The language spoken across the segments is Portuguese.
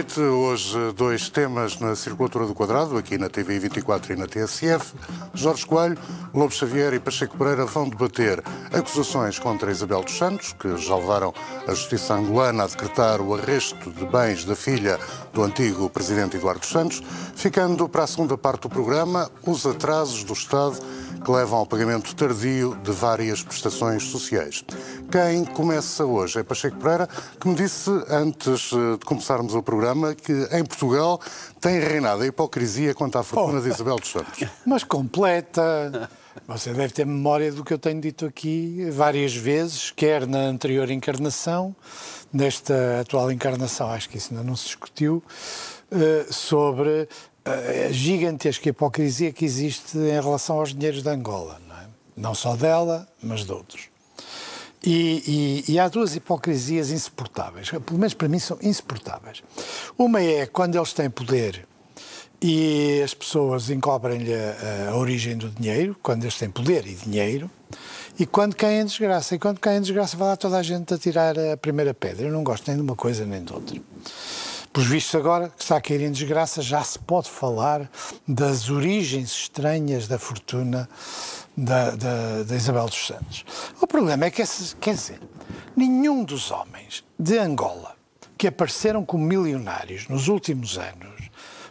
noite. Hoje, dois temas na circulatura do quadrado, aqui na TV 24 e na TSF. Jorge Coelho, Lobo Xavier e Pacheco Pereira vão debater acusações contra Isabel dos Santos, que já levaram a justiça angolana a decretar o arresto de bens da filha do antigo presidente Eduardo Santos, ficando para a segunda parte do programa os atrasos do Estado que levam ao pagamento tardio de várias prestações sociais. Quem começa hoje é Pacheco Pereira, que me disse, antes eh, de começarmos o programa, que em Portugal tem reinado a hipocrisia quanto à fortuna oh. de Isabel dos Santos. Mas completa. Você deve ter memória do que eu tenho dito aqui várias vezes, quer na anterior encarnação, nesta atual encarnação, acho que isso ainda não se discutiu, eh, sobre a gigantesca hipocrisia que existe em relação aos dinheiros de Angola. Não, é? não só dela, mas de outros. E, e, e, há duas hipocrisias insuportáveis, pelo menos para mim são insuportáveis. Uma é quando eles têm poder e as pessoas encobrem-lhe a, a, origem do dinheiro, quando eles têm poder e dinheiro, e quando caem em desgraça. E quando caem em desgraça, vai lá toda a gente a tirar a primeira pedra. Eu não gosto nem de uma coisa nem de outra. Por vistos agora que está a cair em desgraça, já se pode falar das origens estranhas da fortuna da, da, da Isabel dos Santos. O problema é que, quer dizer, nenhum dos homens de Angola que apareceram como milionários nos últimos anos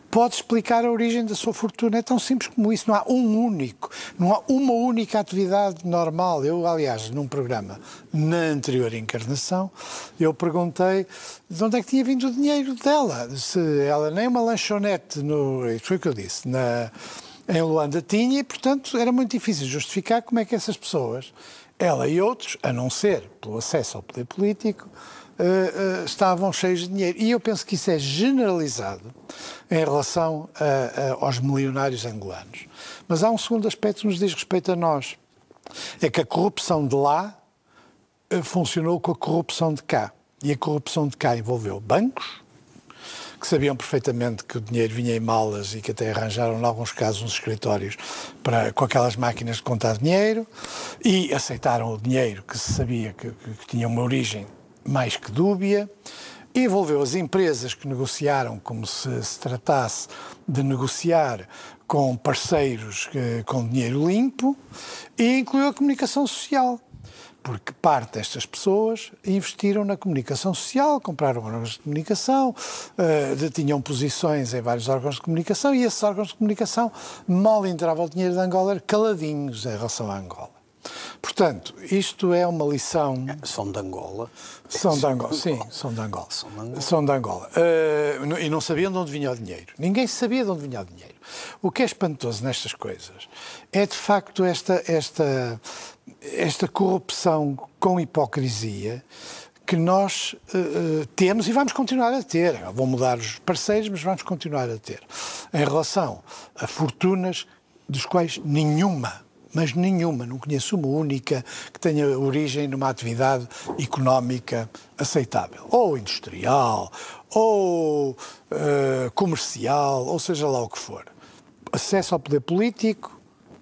pode explicar a origem da sua fortuna. É tão simples como isso. Não há um único, não há uma única atividade normal. Eu, aliás, num programa na anterior encarnação, eu perguntei de onde é que tinha vindo o dinheiro dela. Se ela nem uma lanchonete, no, foi o que eu disse, na, em Luanda tinha e, portanto, era muito difícil justificar como é que essas pessoas, ela e outros, a não ser pelo acesso ao poder político, uh, uh, estavam cheios de dinheiro. E eu penso que isso é generalizado em relação a, a, aos milionários angolanos. Mas há um segundo aspecto que nos diz respeito a nós. É que a corrupção de lá uh, funcionou com a corrupção de cá. E a corrupção de cá envolveu bancos, que sabiam perfeitamente que o dinheiro vinha em malas e que até arranjaram, em alguns casos, uns escritórios para, com aquelas máquinas de contar dinheiro e aceitaram o dinheiro que se sabia que, que, que tinha uma origem mais que dúbia, envolveu as empresas que negociaram como se se tratasse de negociar com parceiros eh, com dinheiro limpo e incluiu a comunicação social. Porque parte destas pessoas investiram na comunicação social, compraram órgãos de comunicação, uh, tinham posições em vários órgãos de comunicação e esses órgãos de comunicação mal entrava o dinheiro de Angola caladinhos em relação a Angola. Portanto, isto é uma lição. São de Angola. São de Angola, sim, são de Angola. São de Angola. São de Angola. Uh, e não sabiam de onde vinha o dinheiro. Ninguém sabia de onde vinha o dinheiro. O que é espantoso nestas coisas é, de facto, esta, esta, esta corrupção com hipocrisia que nós uh, temos e vamos continuar a ter. Vão mudar os parceiros, mas vamos continuar a ter. Em relação a fortunas dos quais nenhuma mas nenhuma, não conheço uma única que tenha origem numa atividade económica aceitável, ou industrial, ou uh, comercial, ou seja lá o que for. Acesso ao poder político,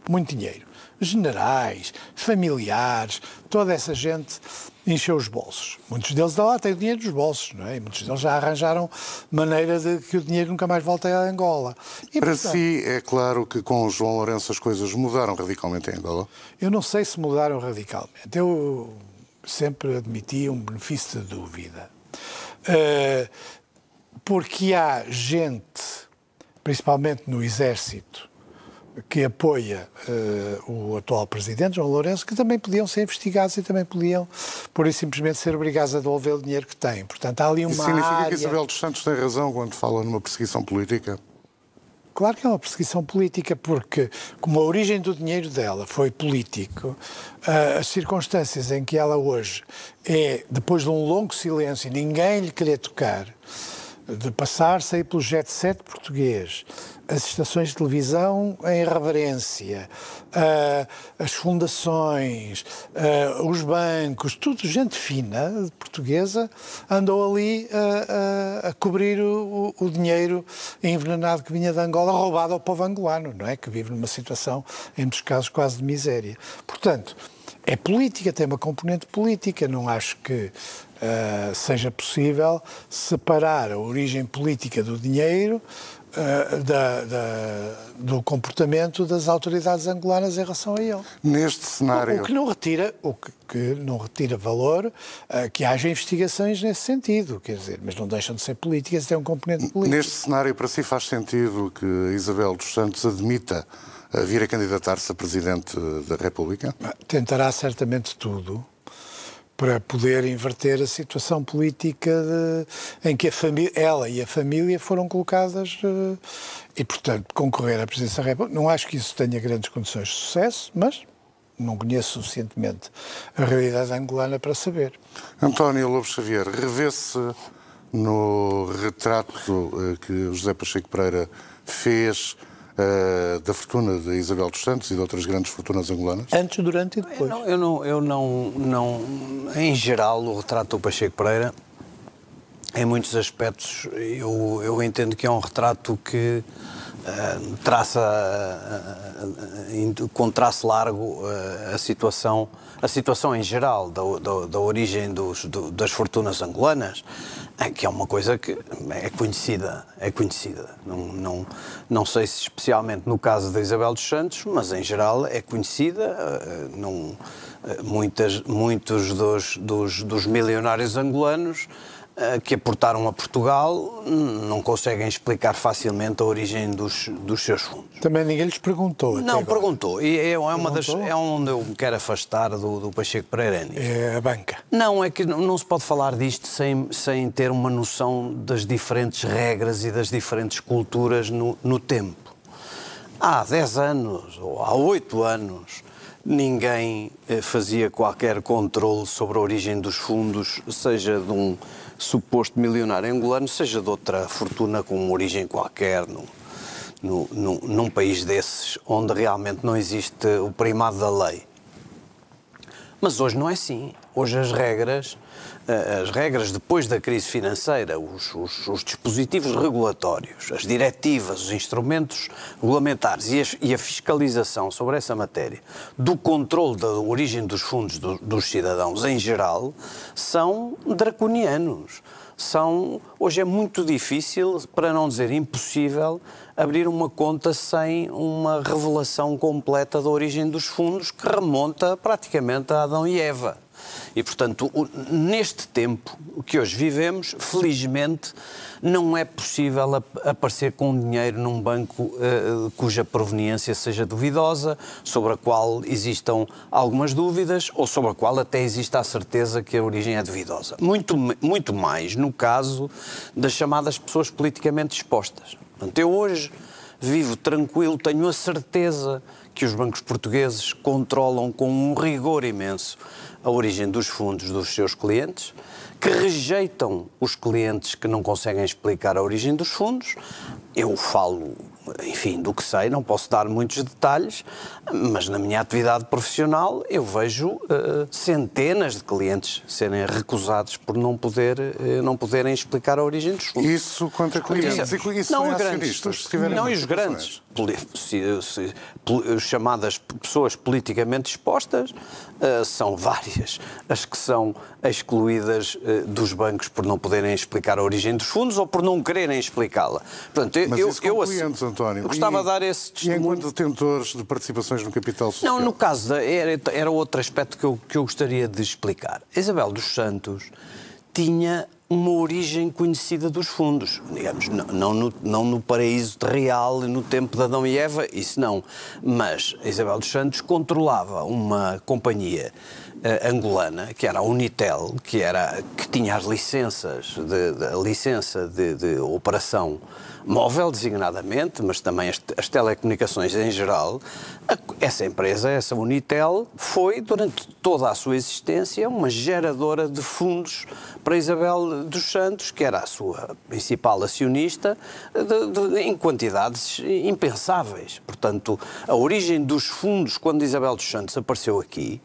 muito dinheiro. Generais, familiares, toda essa gente encheu os bolsos. Muitos deles da lá têm o dinheiro dos bolsos, não é? E muitos deles já arranjaram maneira de que o dinheiro nunca mais volte a Angola. E, Para portanto, si, é claro que com o João Lourenço as coisas mudaram radicalmente em Angola? Eu não sei se mudaram radicalmente. Eu sempre admiti um benefício de dúvida. Uh, porque há gente, principalmente no Exército, que apoia uh, o atual presidente, João Lourenço, que também podiam ser investigados e também podiam, por isso simplesmente, ser obrigados a devolver o dinheiro que têm. Portanto, há ali uma Isso significa área... que Isabel dos Santos tem razão quando fala numa perseguição política? Claro que é uma perseguição política, porque, como a origem do dinheiro dela foi político, uh, as circunstâncias em que ela hoje é, depois de um longo silêncio, ninguém lhe querer tocar, de passar-se aí pelo jet set português, as estações de televisão em reverência, uh, as fundações, uh, os bancos, tudo gente fina, portuguesa, andou ali uh, a cobrir o, o, dinheiro envenenado que vinha de Angola, roubado ao povo angolano, não é? Que vive numa situação, em muitos casos, quase de miséria. Portanto, é política, tem uma componente política. Não acho que uh, seja possível separar a origem política do dinheiro uh, da, da, do comportamento das autoridades angolanas em relação a ele. Neste cenário. O, o que não retira, o que, que não retira valor uh, que haja investigações nesse sentido, quer dizer, mas não deixam de ser políticas, tem um componente político. Neste cenário, para si faz sentido que Isabel dos Santos admita vir a candidatar-se a Presidente da República? Tentará certamente tudo para poder inverter a situação política de, em que ela e a família foram colocadas uh, e, portanto, concorrer à presidência da República. Não acho que isso tenha grandes condições de sucesso, mas não conheço suficientemente a realidade angolana para saber. António Lobo Xavier, revê-se no retrato uh, que José Pacheco Pereira fez uh, da fortuna de Isabel dos Santos e de outras grandes fortunas angolanas? Antes, durante e depois. Eu não, eu não, eu não, não em geral, o retrato do Pacheco Pereira, em muitos aspectos, eu, eu entendo que é um retrato que uh, traça, uh, com traço largo, a situação a situação em geral da, da, da origem dos, do, das fortunas angolanas, é que é uma coisa que é conhecida, é conhecida. Não, não, não sei se especialmente no caso da Isabel dos Santos, mas em geral é conhecida. Eh, não, eh, muitas, muitos dos, dos, dos milionários angolanos que aportaram a Portugal não conseguem explicar facilmente a origem dos, dos seus fundos. Também ninguém lhes perguntou. Não, perguntou. E é, é, uma das, é onde eu me quero afastar do, do Pacheco Pereira. É a banca. Não, é que não, não se pode falar disto sem, sem ter uma noção das diferentes regras e das diferentes culturas no, no tempo. Há 10 anos ou há 8 anos ninguém eh, fazia qualquer controle sobre a origem dos fundos, seja de um suposto milionário angolano, seja de outra fortuna com origem qualquer, num país desses, onde realmente não existe o primado da lei. Mas hoje não é assim. Hoje as regras eh, as regras depois da crise financeira, os, os, os, dispositivos regulatórios, as diretivas, os instrumentos regulamentares e, as, e, a fiscalização sobre essa matéria, do controle da origem dos fundos do, dos cidadãos em geral, são draconianos. São, hoje é muito difícil, para não dizer impossível, abrir uma conta sem uma revelação completa da origem dos fundos que remonta praticamente a Adão e Eva. E, portanto, neste tempo que hoje vivemos, felizmente, não é possível aparecer com dinheiro num banco uh, cuja proveniência seja duvidosa, sobre a qual existam algumas dúvidas ou sobre a qual até exista a certeza que a origem é duvidosa. Muito, muito mais no caso das chamadas pessoas politicamente expostas. Portanto, eu hoje vivo tranquilo, tenho a certeza que os bancos portugueses controlam com um rigor imenso a origem dos fundos dos seus clientes, que rejeitam os clientes que não conseguem explicar a origem dos fundos. Eu falo enfim, do que sei, não posso dar muitos detalhes, mas na minha atividade profissional eu vejo uh, centenas de clientes serem recusados por não, poder, uh, não poderem explicar a origem dos fundos. Isso quanto a clientes. E isso não, grandes, não e os grandes, se, se, chamadas pessoas politicamente expostas, uh, são várias as que são excluídas dos bancos por não poderem explicar a origem dos fundos ou por não quererem explicá-la. Portanto, eu, eu, eu, António. Eu gostava e, de dar esse testemunho. E enquanto detentores de participações no capital social? Não, no caso, da, era, era outro aspecto que eu, que eu gostaria de explicar. Isabel dos Santos tinha uma origem conhecida dos fundos, digamos, não, não, no, não no paraíso real no tempo de Adão e Eva, isso não, mas Isabel dos Santos controlava uma companhia uh, angolana, que era a Unitel, que, era, que tinha as licenças, de, de a licença de, de operação móvel, designadamente, mas também as, as telecomunicações em geral, a, essa empresa, essa Unitel, foi, durante toda a sua existência, uma geradora de fundos para Isabel dos Santos, que era a sua principal acionista, de, de, em quantidades impensáveis. Portanto, a origem dos fundos, quando Isabel dos Santos apareceu aqui,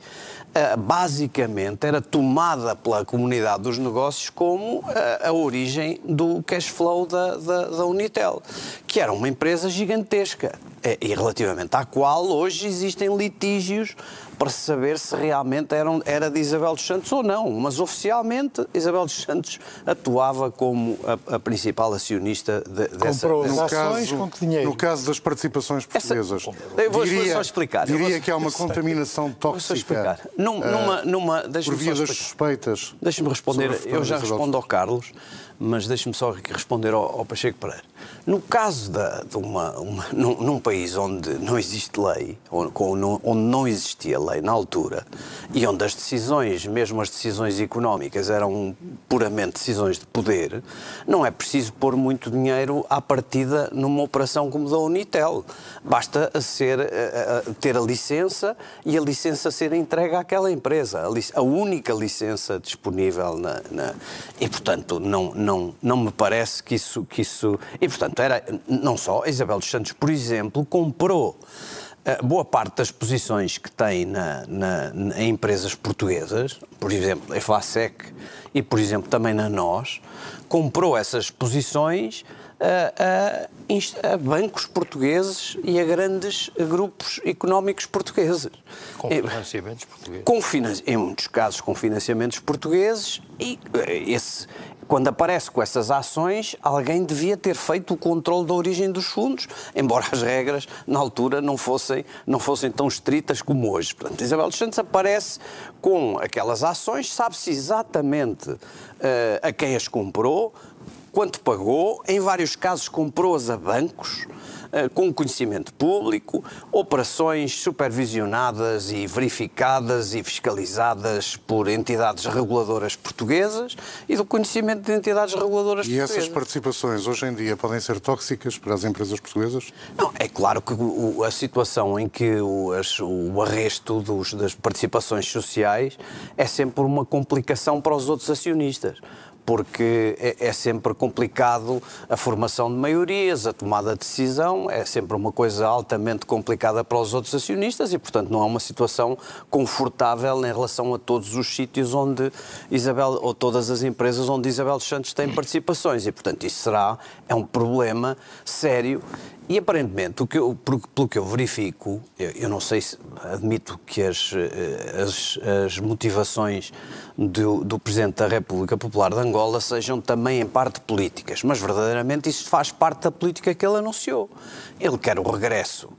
basicamente era tomada pela comunidade dos negócios como uh, a origem do cash flow da, da, da Unitel, que era uma empresa gigantesca eh, e relativamente à qual hoje existem litígios para saber se realmente eram, era de Isabel dos Santos ou não. Mas oficialmente Isabel dos Santos atuava como a, a principal acionista de, dessa. Comprou as No ações caso, com que dinheiro? no caso das participações portuguesas, Eu vou- vou só explicar. Diria vou- que há uma contaminação Vou só tóxica explicar. Num- ah, numa, numa, por via das suspeitas. Deixa-me responder, eu já respondo ao Carlos, mas deixa-me só responder ao, ao Pacheco Pereira. No caso da- de uma, uma- num, num país onde não existe lei, no- onde não existia lei na altura, e onde as decisões, mesmo as decisões económicas, eram puramente decisões de poder, não é preciso pôr muito dinheiro à partida numa operação como da Unitel. Basta ser, ter a licença e a licença ser entregue àquela empresa. A, a única licença disponível na, na- e portanto não, não, não me parece que isso, que isso e portanto era não só a Isabel dos Santos por exemplo comprou eh, boa parte das posições que tem na, na- na- em empresas portuguesas, por exemplo, a FASEC e, por exemplo, também na NOS, comprou essas posições a, a inst- a bancos portugueses e a grandes grupos económicos portugueses. Com financiamentos portugueses. com em muitos casos com financiamentos portugueses e eh, esse, quando aparece com essas ações, alguém devia ter feito o controle da origem dos fundos, embora as regras na altura não fossem, não fossem tão estritas como hoje. Portanto, Isabel dos Santos aparece com aquelas ações, sabe-se exatamente eh, a quem as comprou, quanto pagou, em vários casos comprou-as a bancos, com conhecimento público, operações supervisionadas e verificadas e fiscalizadas por entidades reguladoras portuguesas e do conhecimento de entidades reguladoras E essas portuguesas. participações hoje em dia podem ser tóxicas para as empresas portuguesas? Não, é claro que a situação em que o, o arresto dos- das participações sociais é sempre uma complicação para os outros acionistas. Porque é, é sempre complicado a formação de maiorias, a tomada de decisão, é sempre uma coisa altamente complicada para os outros acionistas e, portanto, não é uma situação confortável em relação a todos os sítios onde Isabel, ou todas as empresas onde Isabel dos Santos tem participações. E, portanto, isso será, é um problema sério e aparentemente, o que eu, pelo que eu verifico, eu, eu não sei se admito que as, eh, as, as motivações do, do Presidente da República Popular de Angola sejam também em parte políticas, mas verdadeiramente isso faz parte da política que ele anunciou. Ele quer o regresso,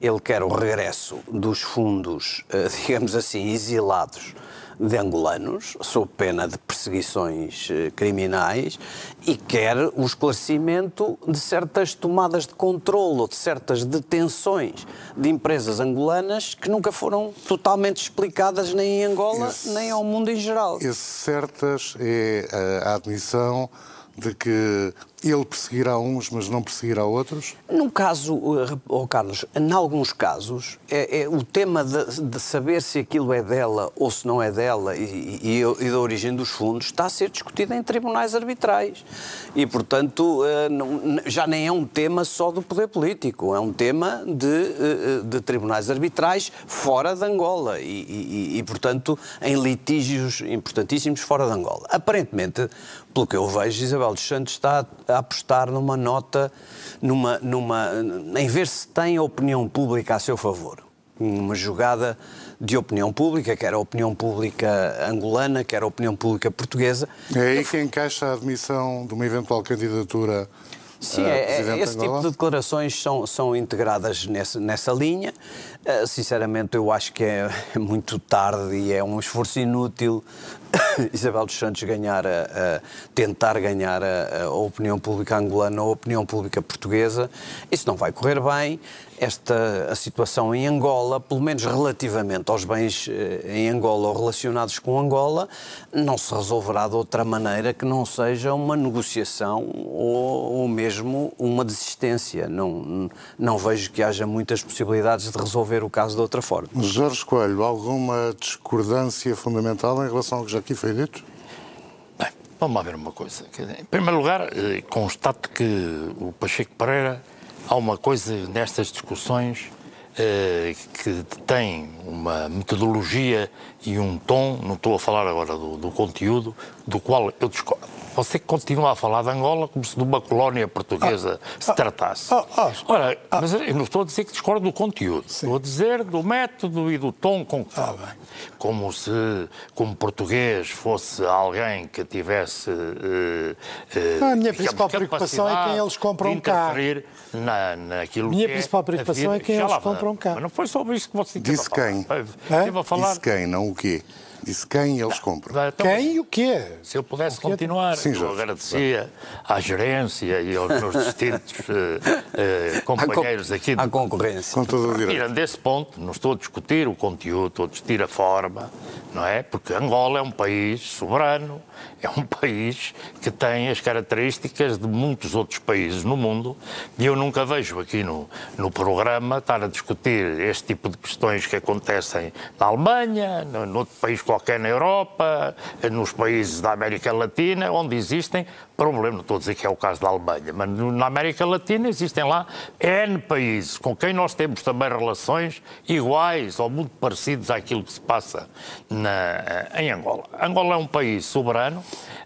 ele quer o regresso dos fundos, eh, digamos assim, exilados de angolanos, sob pena de perseguições eh, criminais, e quer o esclarecimento de certas tomadas de controle ou de certas detenções de empresas angolanas que nunca foram totalmente explicadas nem em Angola, Esse- nem ao mundo em geral. Esse certas é a- a admissão de que ele perseguirá uns, mas não perseguirá outros? Num caso, eh, oh Carlos, em alguns casos, é, é o tema de, de saber se aquilo é dela ou se não é dela e, e- e da origem dos fundos está a ser discutido em tribunais arbitrais. E, portanto, eh, já nem é um tema só do poder político, é um tema de, eh, de tribunais arbitrais fora de Angola e- e, portanto, em litígios importantíssimos fora de Angola. Aparentemente, pelo que eu vejo, Isabel dos Santos está a apostar numa nota, numa, numa, em ver se tem a opinião pública a seu favor. Uma jogada de opinião pública, quer a opinião pública angolana, quer a opinião pública portuguesa. É aí que encaixa a admissão de uma eventual candidatura Sim, a é- é- esse tipo de declarações são, são integradas nessa, nessa linha. Uh, sinceramente, eu acho que é muito tarde e é um esforço inútil Isabel dos Santos ganhar a, a- tentar ganhar a, a opinião pública angolana ou a opinião pública portuguesa. Isso não vai correr bem. Esta a situação em Angola, pelo menos relativamente aos bens eh, em Angola ou relacionados com Angola, não se resolverá de outra maneira que não seja uma negociação ou, ou mesmo uma desistência. Não, não vejo que haja muitas possibilidades de resolver o caso de outra forma. Jorge Coelho, alguma discordância fundamental em relação ao que já aqui foi dito? Bem, vamos lá ver uma coisa. Em primeiro lugar, eh, constato que o Pacheco Pereira há uma coisa nestas discussões eh, que tem uma metodologia e um tom, não estou a falar agora do, do conteúdo, do qual eu discordo. Você continua a falar de Angola como se de uma colónia portuguesa Ah, se tratasse. ah, ah, Ora, mas eu não estou a dizer que discordo do conteúdo. Estou a dizer do método e do tom com que fala. bem. como se, como português, fosse alguém que tivesse. eh, Ah, a minha principal preocupação é quem eles compram cá. interferir Na, naquilo Minha que é principal preocupação é quem eles compram cá. Mas não foi sobre isso que você Disse a quem? Esteve a falar. Disse quem, não o quê? Disse quem eles compram. Então, Quem e o quê? Se eu pudesse é- continuar, Sim, eu agradecia à gerência e aos meus distintos eh, companheiros aqui À concorrência. Com todo o direito. Tirando desse ponto, não estou a discutir o conteúdo, estou a discutir a forma, não é? Porque Angola é um país soberano, é um país que tem as características de muitos outros países no mundo e eu nunca vejo aqui no, no programa estar a discutir este tipo de questões que acontecem na Alemanha, no, noutro país qualquer na Europa, nos países da América Latina, onde existem problemas. Não estou a dizer que é o caso da Alemanha, mas na América Latina existem lá N países com quem nós temos também relações iguais ou muito parecidas àquilo que se passa na- em Angola. Angola é um país soberano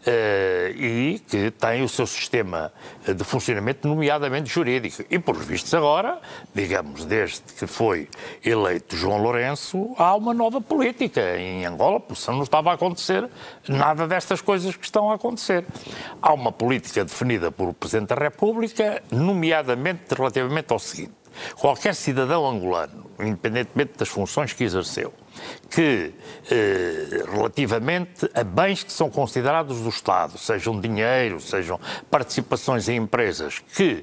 eh, e que tem o seu sistema de funcionamento, nomeadamente jurídico. E, por vistos, agora, digamos, desde que foi eleito João Lourenço, há uma nova política em Angola, porque não estava a acontecer nada destas coisas que estão a acontecer. Há uma política definida por o Presidente da República, nomeadamente relativamente ao seguinte. Qualquer cidadão angolano, independentemente das funções que exerceu, que, eh, relativamente a bens que são considerados do Estado, sejam dinheiro, sejam participações em empresas, que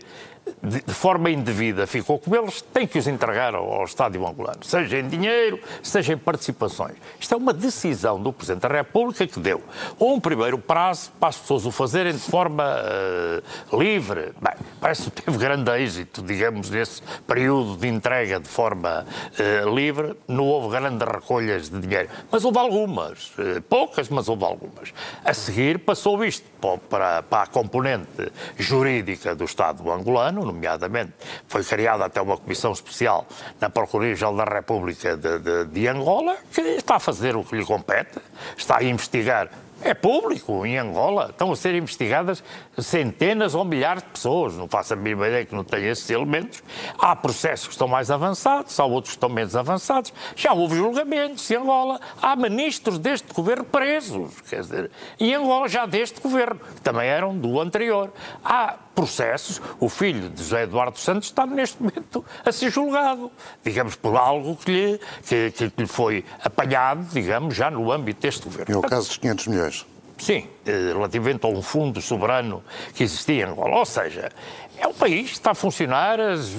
de, de forma indevida ficou com eles, tem que os entregar ao, ao Estado angolano, seja em dinheiro, seja em participações. Isto é uma decisão do Presidente da República que deu um primeiro prazo para as pessoas o fazerem de forma eh, livre. Bem, parece que teve grande êxito, digamos, nesse período de entrega de forma eh, livre. Não houve grandes recolhas de dinheiro, mas houve algumas, eh, poucas, mas houve algumas. A seguir passou isto para, para a componente jurídica do Estado angolano, nomeadamente foi criada até uma comissão especial na Procuradoria-Geral da República de, de- de Angola, que está a fazer o que lhe compete, está a investigar. É público em Angola, estão a ser investigadas centenas ou milhares de pessoas, não faço a mínima ideia que não tenha esses elementos. Há processos que estão mais avançados, há outros que estão menos avançados. Já houve julgamentos em Angola, há ministros deste governo presos, quer dizer, em Angola já deste governo, que também eram do anterior. Há processos, o filho de José Eduardo Santos está neste momento a ser julgado, digamos, por algo que lhe, que, que lhe foi apanhado, digamos, já no âmbito deste governo. É o caso dos 500 milhões. Sim, eh, relativamente a um fundo soberano que existia em Angola. Ou seja, é um país que está a funcionar, as,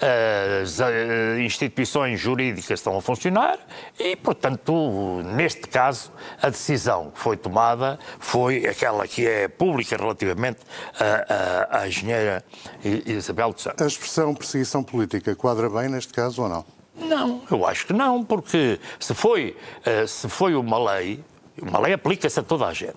eh, as, eh, instituições jurídicas estão a funcionar e, portanto, neste caso, a decisão que foi tomada foi aquela que é pública relativamente à, engenheira Isabel de Santos. A expressão perseguição política quadra bem neste caso ou não? Não, eu acho que não, porque se foi, se foi uma lei, uma lei aplica-se a toda a gente.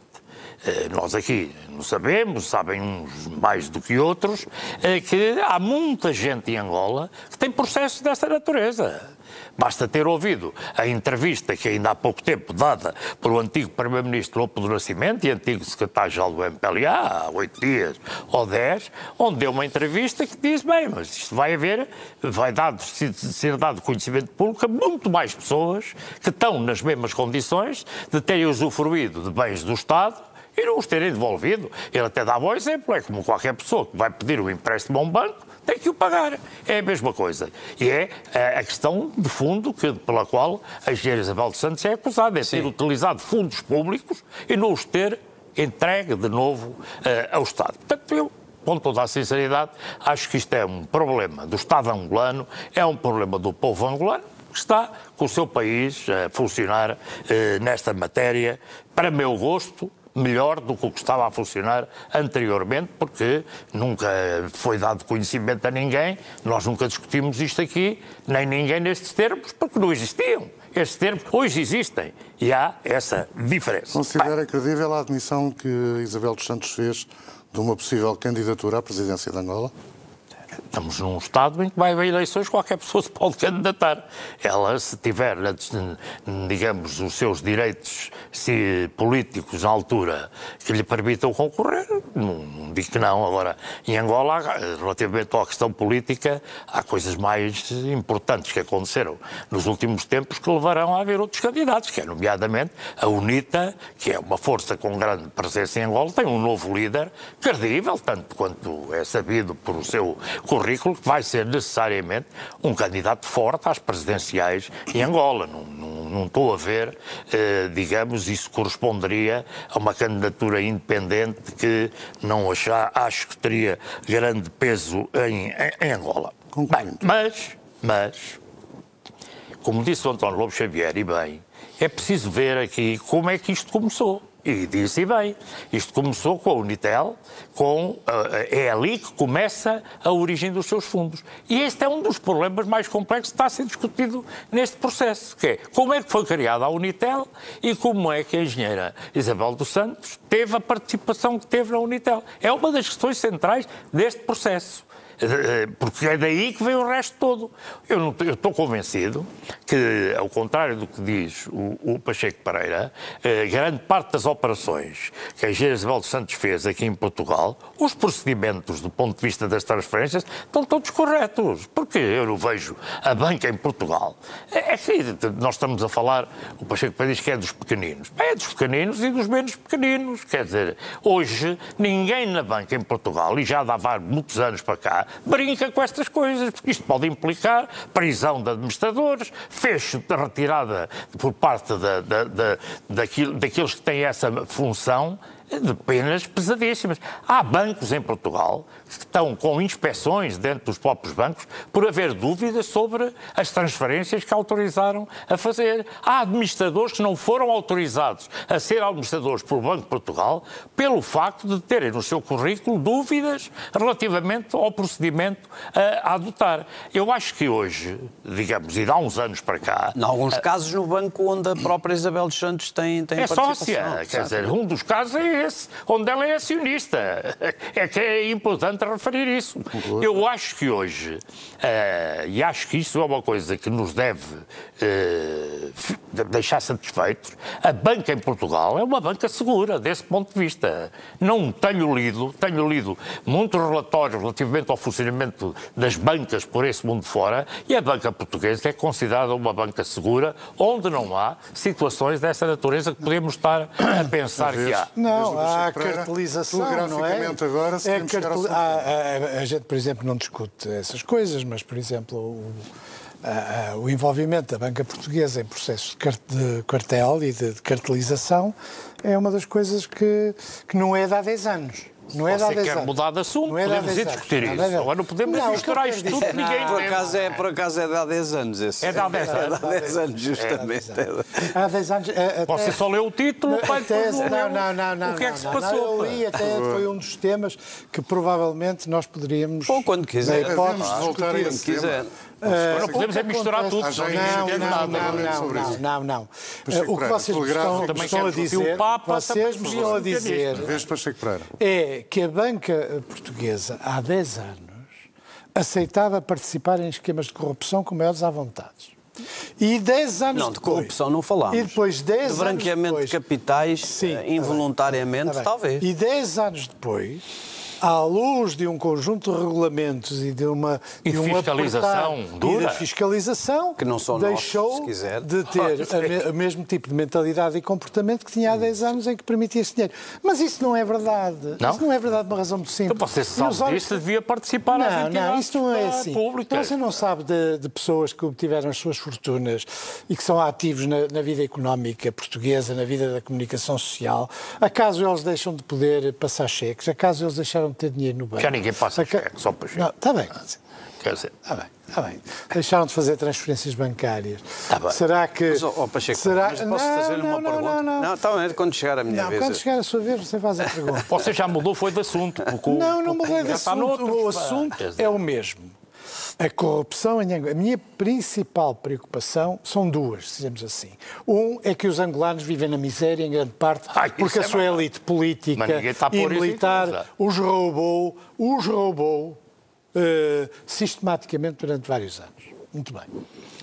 Eh, Nós aqui não sabemos, sabem uns mais do que outros, eh, que há muita gente em Angola que tem processos desta natureza. Basta ter ouvido a entrevista que ainda há pouco tempo dada pelo antigo Primeiro-Ministro Lopo do Nascimento e antigo secretário-geral do MPLA, há oito dias ou dez, onde deu uma entrevista que diz, bem, mas isto vai haver, vai dado, ser dado conhecimento público a muito mais pessoas que estão nas mesmas condições de terem usufruído de bens do Estado e não os terem devolvido. Ele até dava o exemplo, é como qualquer pessoa que vai pedir um empréstimo a um banco, tem que o pagar. É a mesma coisa. E é a questão de fundo que, pela qual a engenheira Isabel de Santos é acusada, é ter utilizado fundos públicos e não os ter entregue de novo eh, ao Estado. Portanto, eu com toda a sinceridade, acho que isto é um problema do Estado angolano, é um problema do povo angolano, que está com o seu país a funcionar eh, nesta matéria, para meu gosto, melhor do que o que estava a funcionar anteriormente, porque nunca foi dado conhecimento a ninguém, nós nunca discutimos isto aqui, nem ninguém nestes termos, porque não existiam. Estes termos hoje existem e há essa diferença. Considera credível a admissão que Isabel dos Santos fez de uma possível candidatura à presidência de Angola? Estamos num Estado em que vai haver eleições, qualquer pessoa se pode candidatar. Ela, se tiver, digamos, os seus direitos se, políticos à altura que lhe permitam concorrer, não, digo que não. Agora, em Angola, relativamente à questão política, há coisas mais importantes que aconteceram nos últimos tempos que levarão a haver outros candidatos, que é, nomeadamente, a UNITA, que é uma força com grande presença em Angola, tem um novo líder credível, tanto quanto é sabido por o seu currículo que vai ser necessariamente um candidato forte às presidenciais em Angola. Não, não, não estou a ver, eh, digamos, isso corresponderia a uma candidatura independente que não achar, acho que teria grande peso em, em, em Angola. Bem, mas, mas, como disse o António Lobo Xavier, e bem, é preciso ver aqui como é que isto começou. E disse bem, isto começou com a Unitel, com, é ali que começa a origem dos seus fundos. E este é um dos problemas mais complexos que está a ser discutido neste processo, que é como é que foi criada a Unitel e como é que a engenheira Isabel dos Santos teve a participação que teve na Unitel. É uma das questões centrais deste processo. Eh, porque é daí que vem o resto todo. Eu, não, eu estou convencido que, ao contrário do que diz o, o Pacheco Pereira, eh, grande parte das operações que a Engenharia Isabel dos Santos fez aqui em Portugal, os procedimentos do ponto de vista das transferências estão todos corretos. Porque eu não vejo a banca em Portugal. É, é que nós estamos a falar, o Pacheco Pereira diz que é dos pequeninos. É dos pequeninos e dos menos pequeninos. Quer dizer, hoje ninguém na banca em Portugal, e já dá muitos anos para cá, brinca com estas coisas, porque isto pode implicar prisão de administradores, fecho de retirada por parte da, da, da, daquilo, daqueles que têm essa função de penas pesadíssimas. Há bancos em Portugal estão com inspeções dentro dos próprios bancos por haver dúvidas sobre as transferências que autorizaram a fazer. Há administradores que não foram autorizados a ser administradores pelo Banco de Portugal pelo facto de terem no seu currículo dúvidas relativamente ao procedimento a, adotar. Eu acho que hoje, digamos, e há uns anos para cá... Em alguns casos no banco onde a própria Isabel dos Santos tem, tem é sócia. Quer dizer, um dos casos é esse, onde ela é acionista. É que é importante referir isso. Eu acho que hoje, uh, e acho que isso é uma coisa que nos deve uh, deixar satisfeitos, a banca em Portugal é uma banca segura, desse ponto de vista. Não tenho lido, tenho lido muitos relatórios relativamente ao funcionamento das bancas por esse mundo fora, e a banca portuguesa é considerada uma banca segura, onde não há situações dessa natureza que podemos estar a pensar que há. Não, há a cartelização, não é? agora, é cartel... há, a, gente, por exemplo, não discute essas coisas, mas, por exemplo, o, a, o envolvimento da banca portuguesa em processos de cartel e de, de cartelização é uma das coisas que, que não é de há 10 anos. Não é Você quer mudar de assunto, não é podemos ir discutir isso. Não, Agora não podemos não, misturar isto tudo, ninguém por acaso, é, por acaso é de há 10 anos. Esse. É de há 10 anos. É de há 10 anos, justamente. Há 10 anos. Você só leu o título, pai, não, não, não, não. O que é que se passou? eu li, até foi um dos temas que provavelmente nós poderíamos. Ou quando quiser. Podemos voltar a esse quiser. Uh, não podemos é misturar tudo, não, não, não, não, não, não, O que vocês estão, estão a dizer, vocês me estão a dizer é que a banca portuguesa há 10 anos aceitava participar em esquemas de corrupção com maiores à vontade. E 10 anos Não, de corrupção não falámos. E depois 10 de branqueamento depois, de capitais, Sim, eh, involuntariamente, tá talvez. E 10 anos depois à luz de um conjunto de regulamentos e de uma e de fiscalização dura. e de fiscalização que não são deixou nossos, de ter o mesmo tipo de mentalidade e comportamento que tinha há 10 anos em que permitia esse dinheiro. Mas isso não é verdade. Não? Isso não é verdade por uma razão muito simples. Então você sabe disso, devia participar não, nas Não, isso não é assim. Públicas. Você não sabe de, de, pessoas que obtiveram as suas fortunas e que são ativos na, na vida económica portuguesa, na vida da comunicação social. Acaso eles deixam de poder passar cheques? Acaso eles deixaram de ter dinheiro no banco? Já ninguém passa cheque, só para cheque. Não, está bem. Quer dizer... Está bem, está bem. Deixaram de fazer transferências bancárias. Está bem. Será que... Mas, oh, Pacheco, será... mas posso fazer-lhe uma não, pergunta? Não, não, não. Está bem, quando chegar a minha não, vez... quando chegar a sua vez, você faz a pergunta. Você já mudou, foi de assunto. Porque não, não mudei de assunto. O assunto é o mesmo. A corrupção em Angola. A minha principal preocupação são duas, dizemos assim. Um é que os angolanos vivem na miséria, em grande parte, Ai, porque a é sua elite política e militar os roubou, os roubou uh, sistematicamente durante vários anos. Muito bem.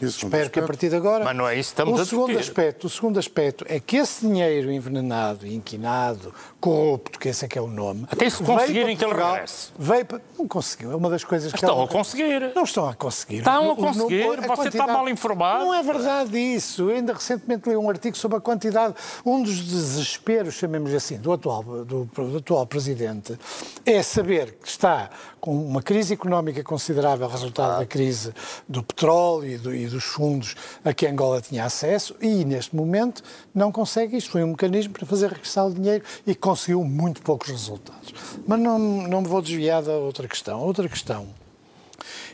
Isso Espero que a partir de agora. Mas não é isso que estamos o a segundo discutir. aspecto O segundo aspecto é que esse dinheiro envenenado, inquinado, corrupto, que esse é que é o nome. Até se conseguirem que ele regresse. Veio para... Não conseguiu. É uma das coisas que. Estão ela- a conseguir. Não estão a conseguir. Estão a O- o- conseguir. a Você está quantidade- mal informado. Não é verdade isso. Eu ainda recentemente li um artigo sobre a quantidade. Um dos desesperos, chamemos assim, do atual, do, do atual presidente é saber que está com uma crise económica considerável, resultado da crise do petróleo e, do- e dos fundos a que Angola tinha acesso, e neste momento não consegue. Isto foi um mecanismo para fazer regressar o dinheiro e conseguiu muito poucos resultados. Mas não, não me vou desviar da outra questão. Outra questão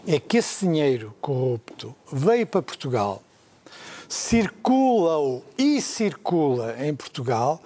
é que esse dinheiro corrupto veio para Portugal, circula e circula em Portugal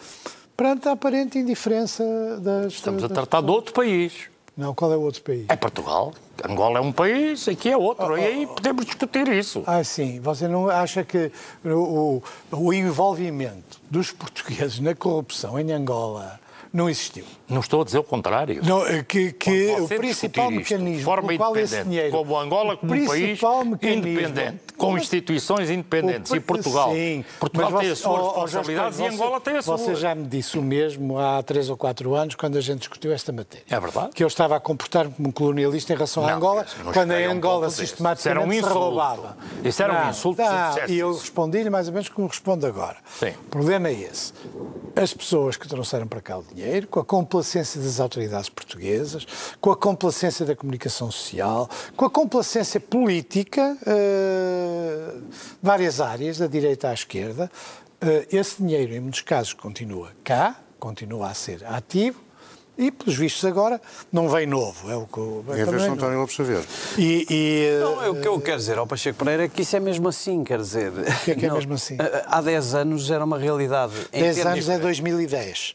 perante a aparente indiferença das. Estamos a tratar de outro país. Não, qual é o outro país? É Portugal. Angola é um país, aqui é outro. E aí podemos discutir isso. Ah, sim. Você não acha que o, o, o envolvimento dos portugueses na corrupção em Angola não existiu? Não estou a dizer o contrário. Não, é que, que o você principal isto de mecanismo forma pelo qual esse dinheiro... como Angola como o um país principal mecanismo- independente, com instituições independentes, O e Portugal. Sim, Portugal mas tem as você- suas ó, ó, Jorge responsabilidades e Angola tem a sua. Você já me disse o mesmo há três ou quatro anos, quando a gente discutiu esta matéria. É verdade. Que eu estava a comportar-me como um colonialista em relação à Não, Angola, não quando a um Angola desse. sistematicamente Isso um se roubava. Isso era um insulto não, E eu respondi-lhe mais ou menos como respondo agora. Sim. O problema é esse. As pessoas que trouxeram para cá o dinheiro, com a complacência das autoridades portuguesas, com a complacência da comunicação social, com a complacência política, eh, várias áreas, da direita à esquerda, eh, esse dinheiro, em muitos casos, continua cá, continua a ser ativo, e, pelos vistos agora, não vem novo. É o que eu, Em vez de também António Lopes Xavier. E, e, Não, é o que eu quero dizer ao Pacheco Pereira é que isso é mesmo assim, quer dizer. O que é que é mesmo assim? Há 10 anos era uma realidade. Em 10 termos- anos é 2010.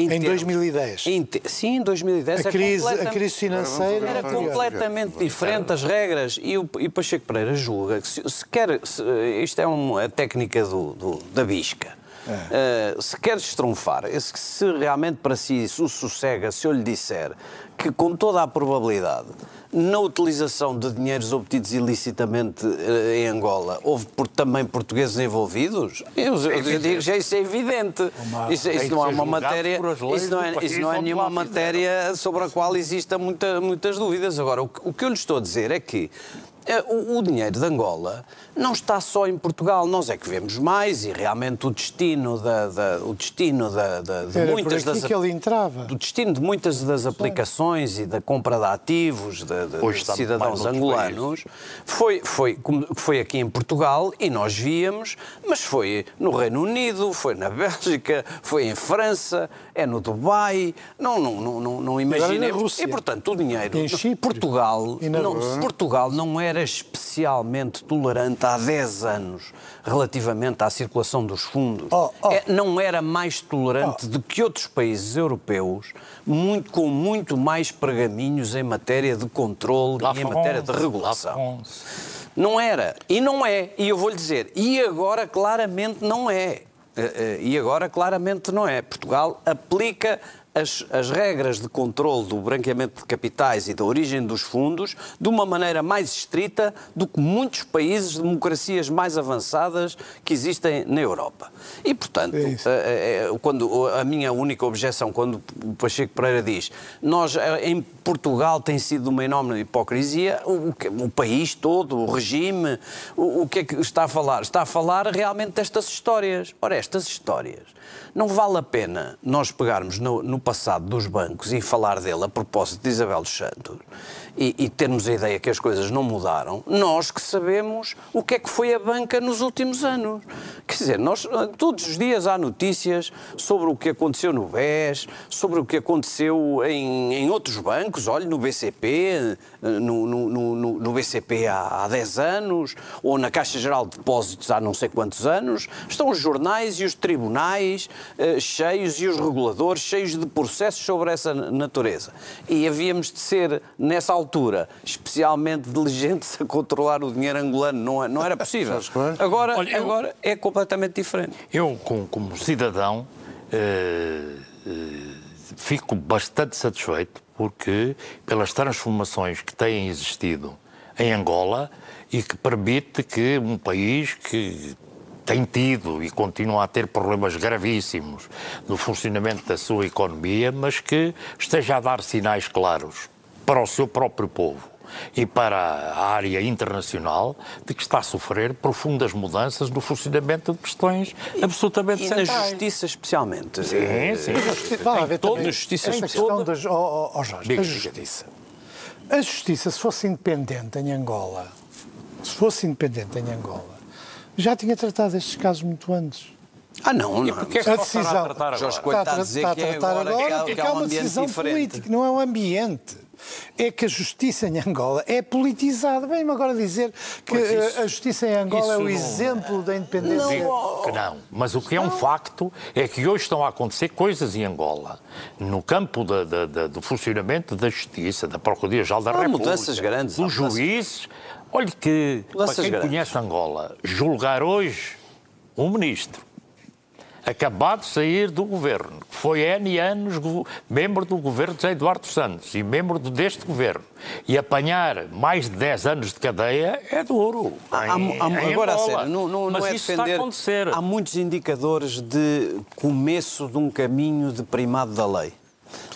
Em Em, termos- 2010. em te- Sim, em 2010 A é crise, a crise financeira. Era completamente diferente as regras e o e Pacheco Pereira julga que se, se quer, se- isto é uma a técnica do, do- da bisca, Uh, se quer estrunfar, se, se realmente para si isso sossega, se eu lhe disser que com toda a probabilidade na utilização de dinheiros obtidos ilicitamente uh, em Angola houve por, também portugueses envolvidos, eu, eu digo já isso é evidente. Isso, Tem isso que não é uma matéria, isso não é, isso não é nenhuma matéria sobre a qual existam muita- muitas dúvidas. Agora, o, que- o que eu lhe estou a dizer é que eh, o, o dinheiro de Angola não está só em Portugal. Nós é que vemos mais e realmente o destino, da, da- o destino da, da- de Era muitas das que ele entrava. do destino de muitas das aplicações e da compra de ativos de, de- de cidadãos angolanos foi, foi, foi aqui em Portugal e nós víamos, mas foi no Reino Unido, foi na Bélgica, foi em França, é no Dubai, não, não, não, não, não imaginemos. E portanto o dinheiro. Em Chipre. Portugal, E na não. Portugal não era especialmente tolerante há 10 anos relativamente à circulação dos fundos. Oh, oh. É- não era mais tolerante do que outros países europeus, muito, com muito mais pergaminhos em matéria de controle La e em matéria de regulação. Não era. E não é. E eu vou-lhe dizer, e agora claramente não é. Eh, eh, E agora claramente não é. Portugal aplica as, as regras de controle do branqueamento de capitais e da origem dos fundos de uma maneira mais estrita do que muitos países de democracias mais avançadas que existem na Europa. E, portanto, É isso. eh, eh, quando a minha única objeção, quando o Pacheco Pereira diz nós eh, em Portugal tem sido uma enorme hipocrisia, o, o país todo, o regime, o, o que é que está a falar? Está a falar realmente destas histórias. Ora, estas histórias. Não vale a pena nós pegarmos no, no passado dos bancos e falar dele a propósito de Isabel dos Santos e, e termos a ideia que as coisas não mudaram, nós que sabemos o que é que foi a banca nos últimos anos. Quer dizer, nós ah, todos os dias há notícias sobre o que aconteceu no BES, sobre o que aconteceu em, em outros bancos, olhe, no BCP, no, no- no- no- no BCP há, há 10 anos, ou na Caixa Geral de Depósitos há não sei quantos anos, estão os jornais e os tribunais eh, cheios e os reguladores cheios de processos sobre essa natureza. E havíamos de ser, nessa altura, especialmente diligentes a controlar o dinheiro angolano. Não, é- não era possível. É? Agora, Olha, eu- agora é completamente diferente. Eu, com- como cidadão, eh, eh, fico bastante satisfeito porque, pelas transformações que têm existido em Angola e que permite que um país que tem tido e continua a ter problemas gravíssimos no funcionamento da sua economia, mas que esteja a dar sinais claros para o seu próprio povo e para a área internacional de que está a sofrer profundas mudanças no funcionamento de questões absolutamente e centrais. na justiça especialmente. Sim, sim. Vai haver toda também a justiça em questão das, oh, oh, oh Jorge, a justiça. A justiça, se fosse independente em Angola, se fosse independente em Angola, já tinha tratado estes casos muito antes. Ah, não, não. Porquê é que A decisão- a tratar agora? Jorge Coelho está a dizer que é tratar agora, há- porque que há um uma decisão diferente. política, não é um ambiente. É que a justiça em Angola é politizada. Vem-me agora dizer que isso- a justiça em Angola é o não- exemplo da independência. Digo que não. Mas o que é um facto é que hoje estão a acontecer coisas em Angola, no campo da- da- da- do funcionamento da justiça, da Procuradoria-Geral da Há República, mudanças grandes, dos juízes. Olhe que, Mudanças para quem grandes. conhece Angola, julgar hoje um ministro acabado de sair do governo, que foi N anos membro do governo de José Eduardo Santos e membro deste governo, e apanhar mais de 10 anos de cadeia é duro. Há- em- há- em agora, a sério, não, não, Mas não é isso está a defender. acontecer. Há muitos indicadores de começo de um caminho de primado da lei.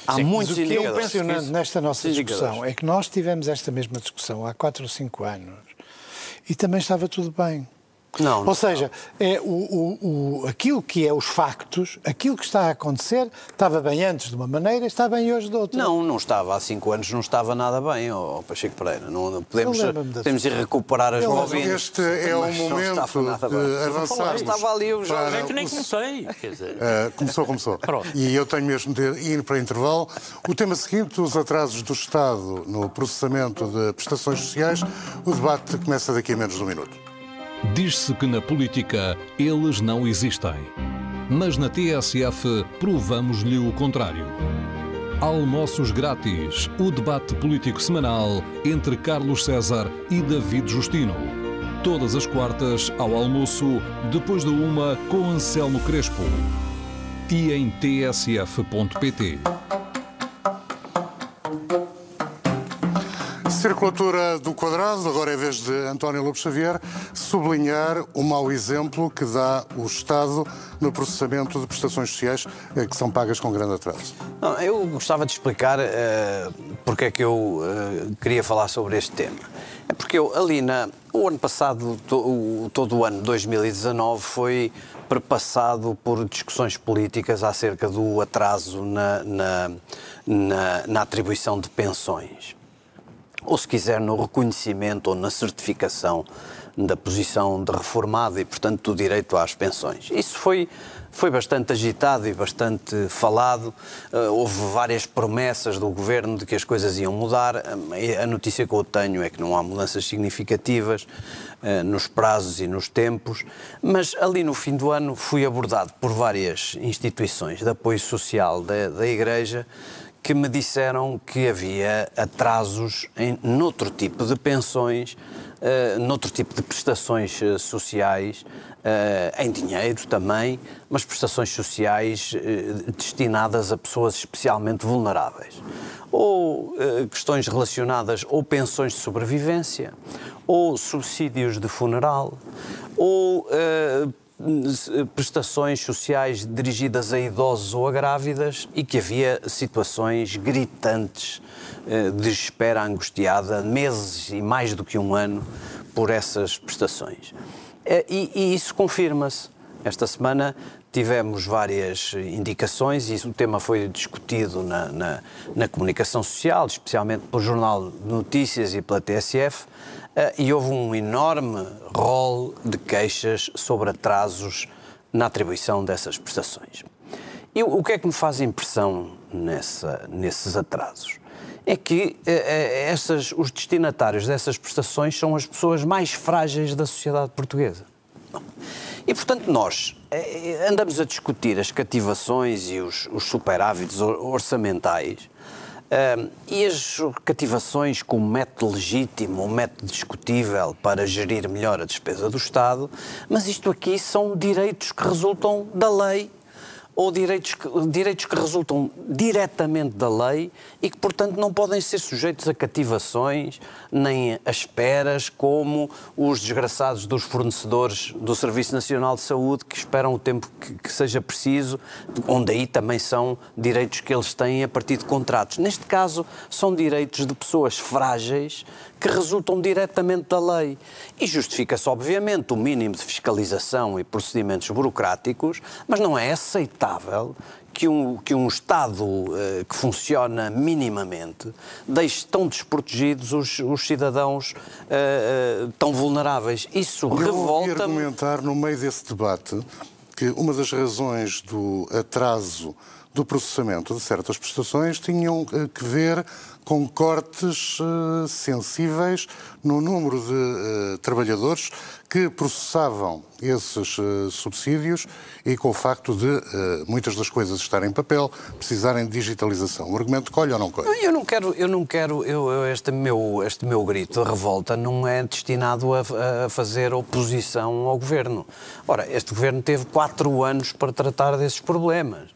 Há Sim, muitos Mas o que é indicadores. impressionante nesta nossa Indicadores. discussão é que nós tivemos esta mesma discussão há 4 ou 5 anos e também estava tudo bem. Não, Ou não. seja, é o, o- o- aquilo que é os factos, aquilo que está a acontecer, estava bem antes de uma maneira e está bem hoje de outra. Não, não estava há cinco anos, não estava nada bem, ó Pacheco Pereira. Não, não- podemos, podemos ir recuperar as bobinas. Este é o momento de Não avançarmos. Estava ali o Jorge. É que nem comecei. Quer dizer, Uh, começou, começou. Pronto. E eu tenho mesmo de ir para intervalo. O tema seguinte, os atrasos do Estado no processamento de prestações sociais. O debate começa daqui a menos de um minuto. Diz-se que na política eles não existem. Mas na TSF provamos-lhe o contrário. Almoços grátis. O debate político semanal entre Carlos César e David Justino. Todas as quartas ao almoço, depois de uma com Anselmo Crespo. E em tsf.pt. Circulatura do quadrado, agora é vez de António Lobo Xavier sublinhar o mau exemplo que dá o Estado no processamento de prestações sociais eh, que são pagas com grande atraso. Não, eu gostava de explicar eh, porque é que eu eh, queria falar sobre este tema. É porque eu, ali na, o ano passado, to, o, todo o ano 2019 foi perpassado por discussões políticas acerca do atraso na, na, na, na atribuição de pensões ou se quiser no reconhecimento ou na certificação da posição de reformado e, portanto, do direito às pensões. Isso foi, foi bastante agitado e bastante falado. Uh, houve várias promessas do governo de que as coisas iam mudar. Uh, a notícia que eu tenho é que não há mudanças significativas uh, nos prazos e nos tempos, mas ali no fim do ano fui abordado por várias instituições de apoio social da, da Igreja que me disseram que havia atrasos em noutro tipo de pensões, uh, noutro tipo de prestações uh, sociais, uh, em dinheiro também, mas prestações sociais destinadas a pessoas especialmente vulneráveis. Ou questões relacionadas ou pensões de sobrevivência, ou subsídios de funeral, ou prestações sociais dirigidas a idosos ou a grávidas e que havia situações gritantes de espera angustiada, meses e mais do que um ano, por essas prestações. E, e isso confirma-se. Esta semana tivemos várias indicações e o tema foi discutido na, na, na comunicação social, especialmente pelo Jornal de Notícias e pela TSF, e houve um enorme rol de queixas sobre atrasos na atribuição dessas prestações. E o que é que me faz impressão nessa, nesses atrasos? É que eh, essas, os destinatários dessas prestações são as pessoas mais frágeis da sociedade portuguesa. E, portanto, nós eh, andamos a discutir as cativações e os, os superávites orçamentais Uh, e as cativações como método legítimo, um método discutível para gerir melhor a despesa do Estado, mas isto aqui são direitos que resultam da lei ou direitos que, direitos que resultam diretamente da lei e que, portanto, não podem ser sujeitos a cativações nem a esperas, como os desgraçados dos fornecedores do Serviço Nacional de Saúde que esperam o tempo que, que seja preciso, onde aí também são direitos que eles têm a partir de contratos. Neste caso, são direitos de pessoas frágeis que resultam diretamente da lei. E justifica-se, obviamente, o mínimo de fiscalização e procedimentos burocráticos, mas não é aceitável que um, que um Estado uh, que funciona minimamente deixe tão desprotegidos os, os cidadãos uh, uh, tão vulneráveis. Isso revolta. Eu argumentar no meio desse debate que uma das razões do atraso do processamento de certas prestações tinham que ver com cortes uh, sensíveis no número de uh, trabalhadores que processavam esses uh, subsídios e com o facto de muitas das coisas estarem em papel, precisarem de digitalização. O argumento colhe ou não colhe? Eu não quero, eu não quero, eu, este, meu, este meu grito de revolta não é destinado a, a fazer oposição ao governo. Ora, este governo teve quatro anos para tratar desses problemas.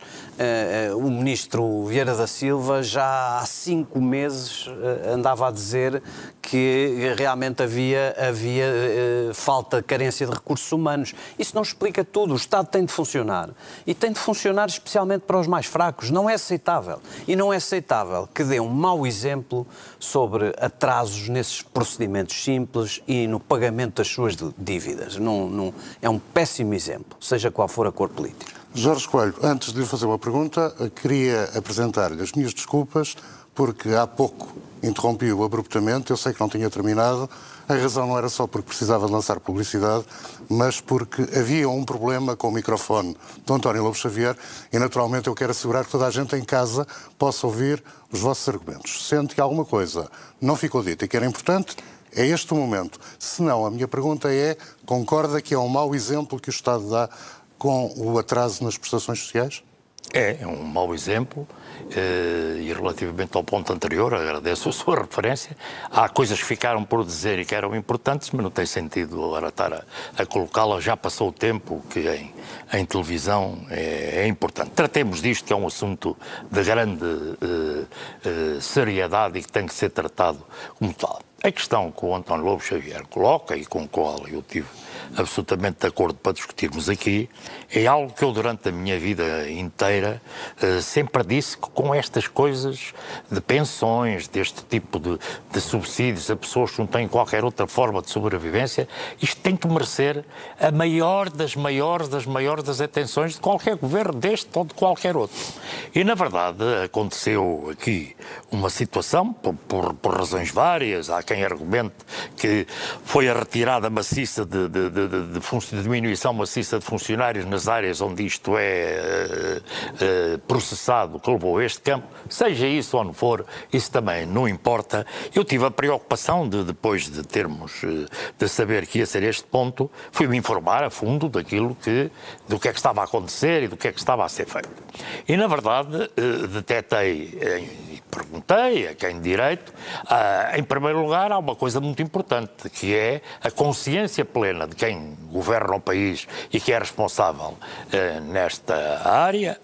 o ministro Vieira da Silva já há cinco meses meses eh, andava a dizer que realmente havia, havia uh, falta, carência de recursos humanos. Isso não explica tudo. O Estado tem de funcionar. E tem de funcionar especialmente para os mais fracos. Não é aceitável. E não é aceitável que dê um mau exemplo sobre atrasos nesses procedimentos simples e no pagamento das suas dívidas. Não, não, é um péssimo exemplo, seja qual for a cor política. Jorge Coelho, antes de lhe fazer uma pergunta, queria apresentar-lhe as minhas desculpas porque há pouco interrompi-o abruptamente, eu sei que não tinha terminado. A razão não era só porque precisava de lançar publicidade, mas porque havia um problema com o microfone de António Lobo Xavier e, naturalmente, eu quero assegurar que toda a gente em casa possa ouvir os vossos argumentos. Sente que alguma coisa não ficou dita e que era importante, é este o momento. Se não, a minha pergunta é: concorda que é um mau exemplo que o Estado dá com o atraso nas prestações sociais? É, é um mau exemplo eh, e relativamente ao ponto anterior, agradeço a sua referência. Há coisas que ficaram por dizer e que eram importantes, mas não tem sentido agora estar a, a colocá-las. Já passou o tempo que em, em televisão é, é, importante. Tratemos disto, que é um assunto de grande uh, uh, seriedade e que tem que ser tratado como tal. A questão que o António Lobo Xavier coloca e com a qual eu tive absolutamente de acordo para discutirmos aqui, é algo que eu durante a minha vida inteira uh, sempre disse que com estas coisas de pensões, deste tipo de, de, subsídios a pessoas que não têm qualquer outra forma de sobrevivência, isto tem que merecer a maior das maiores das maiores das atenções de qualquer governo, deste ou de qualquer outro. E na verdade aconteceu aqui uma situação, por, por, por razões várias, há quem argumente que foi a retirada maciça de, de de, de, de, diminuição maciça de funcionários nas áreas onde isto é uh, uh, processado, que levou a este campo, seja isso não for, isso também não importa. Eu tive a preocupação de, depois de termos, uh, de saber que ia ser este ponto, fui-me informar a fundo daquilo que, do que é que estava a acontecer e do que é que estava a ser feito. E, na verdade, detetei e perguntei a quem de direito, em primeiro lugar, há uma coisa muito importante, que é a consciência plena de quem governa o país e que é responsável eh, nesta área,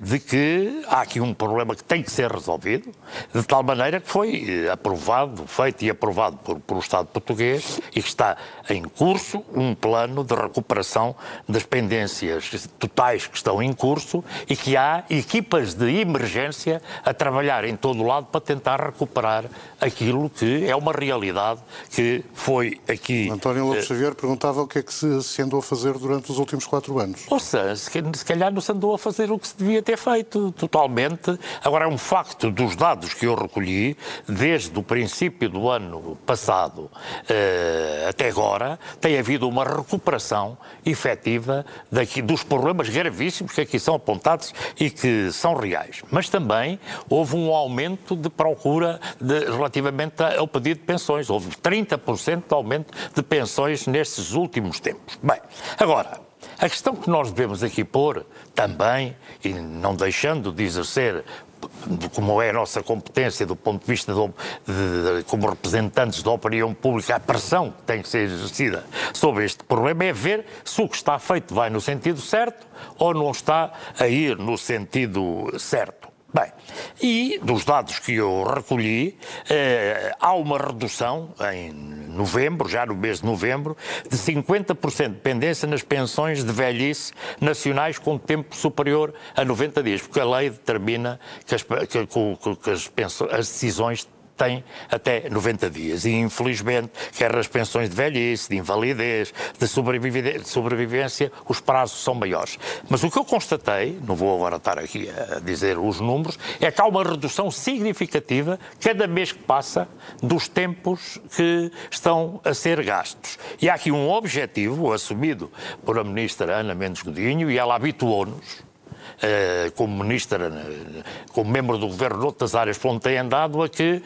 de que há aqui um problema que tem que ser resolvido, de tal maneira que foi eh, aprovado, feito e aprovado por, por o Estado português e que está em curso um plano de recuperação das pendências totais que estão em curso e que há equipas de emergência a trabalhar em todo o lado para tentar recuperar aquilo que é uma realidade que foi aqui. António Lopes Xavier perguntava o que é que se, se andou a fazer durante os últimos quatro anos. Ou seja, se calhar não se andou a fazer o que se devia ter feito totalmente. Agora, é um facto dos dados que eu recolhi, desde o princípio do ano passado uh, até agora, tem havido uma recuperação efetiva daqui, dos problemas gravíssimos que aqui são apontados e que são reais. Mas também houve um aumento de procura de, relativamente ao pedido de pensões. Houve 30% de aumento de pensões nestes últimos tempos. Bem, agora, a questão que nós devemos aqui pôr também, e não deixando de exercer como é a nossa competência do ponto de vista do, de, de, como representantes da opinião pública, a pressão que tem que ser exercida sobre este problema é ver se o que está feito vai no sentido certo ou não está a ir no sentido certo. Bem, e dos dados que eu recolhi, eh, há uma redução em novembro, já no mês de novembro, de 50% de dependência nas pensões de velhice nacionais com tempo superior a 90 dias, porque a lei determina que as, que, que, que as, as decisões tem até 90 dias. E, infelizmente, quer as pensões de velhice, de invalidez, de sobrevivência, os prazos são maiores. Mas o que eu constatei, não vou agora estar aqui a dizer os números, é que há uma redução significativa, cada mês que passa, dos tempos que estão a ser gastos. E há aqui um objetivo assumido por a ministra Ana Mendes Godinho, e ela habituou-nos como ministra, eh, como membro do governo noutras áreas onde tem andado, a que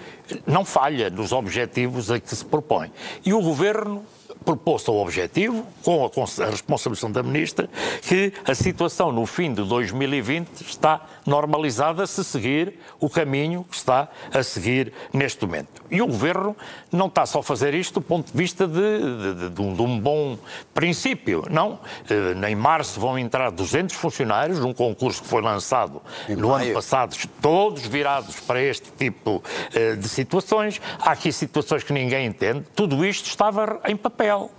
não falha nos objetivos a que se propõe. E o governo propôs ao objetivo, com a, responsabilização da Ministra, que a situação no fim de 2020 está normalizada se seguir o caminho que está a seguir neste momento. E o Governo não está só a fazer isto do ponto de vista de, de, de, de, um, de um, bom princípio, não. Eh, em março vão entrar 200 funcionários num concurso que foi lançado em no maio. ano passado, todos virados para este tipo eh, de situações. Há aqui situações que ninguém entende. Tudo isto estava em papel out.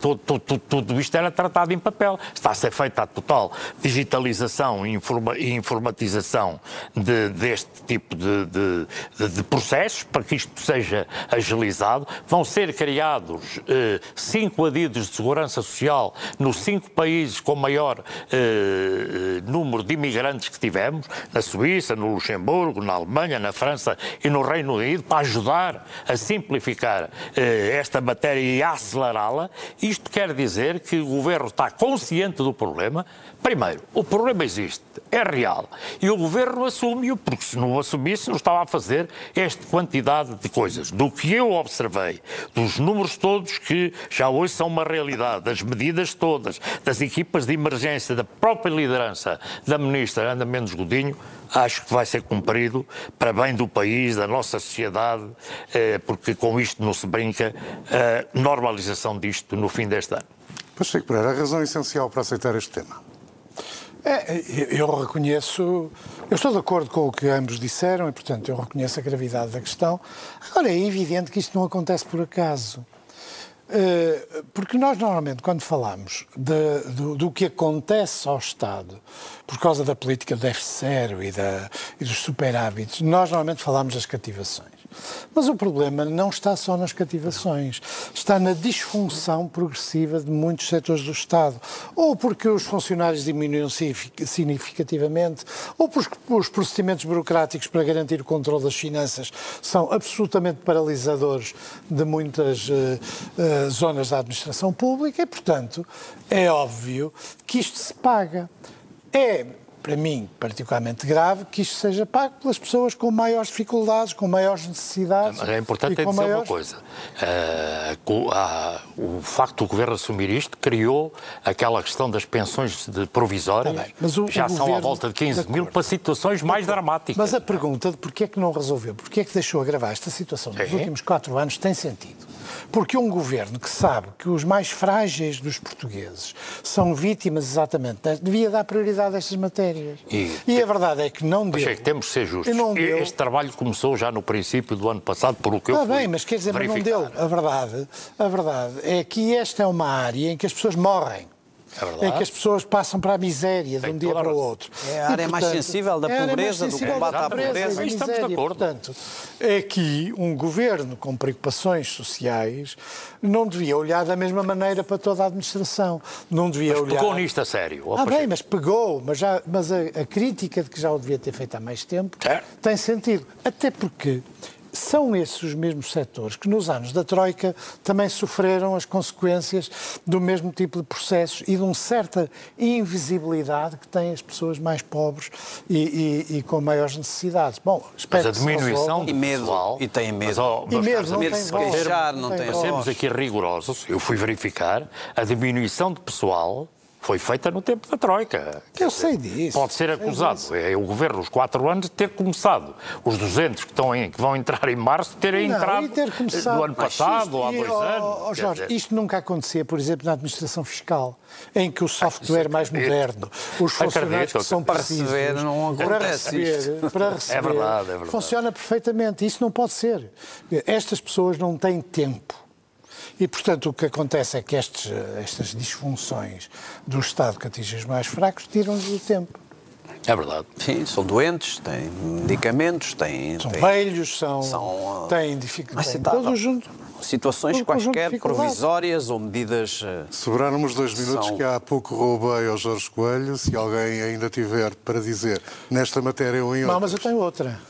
Tudo, tudo, tudo, isto era tratado em papel. Está a ser feita a total digitalização e, informa, informatização de, deste tipo de, de, de, processos para que isto seja agilizado. Vão ser criados eh, cinco adidos de segurança social nos cinco países com maior eh, número de imigrantes que tivemos, na Suíça, no Luxemburgo, na Alemanha, na França e no Reino Unido, para ajudar a simplificar eh, esta matéria e a acelerá-la isto quer dizer que o governo está consciente do problema. Primeiro, o problema existe, é real. E o governo assume-o, porque se não assumisse, não estava a fazer esta quantidade de coisas. Do que eu observei, dos números todos que já hoje são uma realidade, das medidas todas, das equipas de emergência, da própria liderança da ministra Ana Mendes Godinho, acho que vai ser cumprido para bem do país, da nossa sociedade, eh, porque com isto não se brinca, a normalização disto no fim deste ano. Pacheco Pereira, a razão essencial para aceitar este tema? É, eu reconheço, eu estou de acordo com o que ambos disseram e, portanto, eu reconheço a gravidade da questão. Agora, é evidente que isto não acontece por acaso. Eh, porque nós, normalmente, quando falamos de, do, do, que acontece ao Estado por causa da política do déficit zero e, da, e dos superávites, nós normalmente falamos das cativações. Mas o problema não está só nas cativações, está na disfunção progressiva de muitos setores do Estado. Ou porque os funcionários diminuíram significativamente, ou porque os procedimentos burocráticos para garantir o controle das finanças são absolutamente paralisadores de muitas uh, uh, zonas da administração pública e, portanto, é óbvio que isto se paga. É para mim, particularmente grave, que isto seja pago pelas pessoas com maiores dificuldades, com maiores necessidades. É importante dizer maiores... uma coisa. Uh, o facto do Governo assumir isto criou aquela questão das pensões de provisórias, tá mas o, já o são governo... à volta de 15 de mil, para situações mais dramáticas. Mas a pergunta de porquê é que não resolveu, porquê é que deixou agravar esta situação nos últimos quatro anos tem sentido. Porque um governo que sabe que os mais frágeis dos portugueses são vítimas exatamente, devia dar prioridade a estas matérias. E, e a verdade é que não deu. É que temos de ser justos. Este trabalho começou já no princípio do ano passado, por o que eu ah, bem, mas quer dizer, mas não deu. A verdade, a verdade é que esta é uma área em que as pessoas morrem. É, é, que as pessoas passam para a miséria de um dia para o outro. É a área e, portanto, mais sensível da pobreza, do combate à pobreza. E estamos de acordo. Portanto, é que um governo com preocupações sociais não devia olhar da mesma maneira para toda a administração. Não devia mas olhar... pegou nisto a sério. Ah, bem, mas pegou. Mas, já, mas a, a, crítica de que já o devia ter feito há mais tempo certo. tem sentido. Até porque são esses os mesmos setores que nos anos da Troika também sofreram as consequências do mesmo tipo de processos e de uma certa invisibilidade que têm as pessoas mais pobres e, e, e com maiores necessidades. Bom, espero mas a diminuição e medo pessoal, e tem medo. Mas, oh, e medo, não medo tem de se queixar, não tem, tem Sermos aqui rigorosos, eu fui verificar, a diminuição de pessoal foi feita no tempo da Troika. Eu sei disso. Pode ser acusado, é o governo, os quatro anos, de ter começado. Os 200 que, estão em, que vão entrar em março, terem Não, entrado ter no ano Mas passado isto- ou há dois ó, anos. quer Jorge, dizer. isto nunca acontecia, por exemplo, na administração fiscal, em que o software é mais acredito. moderno, os funcionários Acredito, que são Para precisos receber, não para receber, para receber, verdade, é verdade. funciona perfeitamente. Isso não pode ser. Estas pessoas não têm tempo. E, portanto, o que acontece é que estes, estas disfunções do Estado que atingem os mais fracos tiram-nos o tempo. É verdade. Sim, são doentes, têm medicamentos, têm, São têm velhos, são, São, ah, têm dificuldades. Têm tá- todo o junto. situações quaisquer provisórias ou medidas. eh, Sobraram uns dois minutos São- que há pouco roubei ao Jorge Coelho. Se alguém ainda tiver para dizer nesta matéria ou em Não, outra. mas eu tenho outra.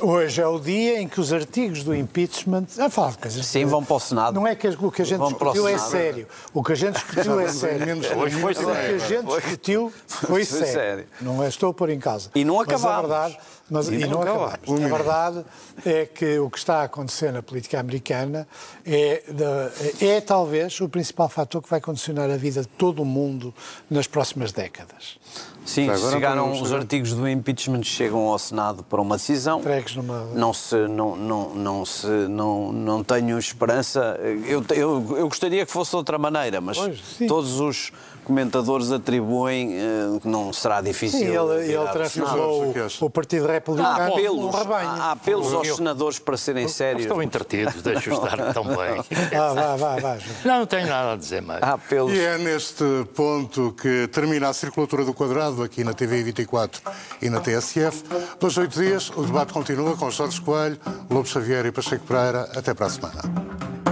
Hoje é o dia em que os artigos do impeachment. A falar de coisas. Sim, vão para o Senado. Não é que o que a gente Vão discutiu é sério. O que a gente discutiu é sério. Hoje foi minutos. O que a sério. gente discutiu foi sério. sério. Não é, estou a pôr em causa. E não Mas a verdade, mas, E e não não acabámos. acabámos. A verdade é que o que está a acontecer na política americana é, da- é talvez o principal fator que vai condicionar a vida de todo o mundo nas próximas décadas. Sim, chegaram os artigos do impeachment chegam ao Senado para uma decisão. Numa- Não se, não, não, não se, não, não tenho esperança. Eu, eu, eu gostaria que fosse de outra maneira, mas Pois, todos os comentadores atribuem eh, que não será difícil. Sim, ele, ele transformou o, o Partido Republicano Há apelos, rebanho. há apelos aos senadores para serem sérios. Estão entretidos, deixa-os estar tão bem. Ah, vá, vá, vá. Não, não tenho nada a dizer mais. Há apelos. E é neste ponto que termina a circulatura do quadrado aqui na TV 24 e na TSF. Dois, oito dias, o debate continua com Jorge Coelho, Lobo Xavier e Pacheco Pereira. Até para a semana.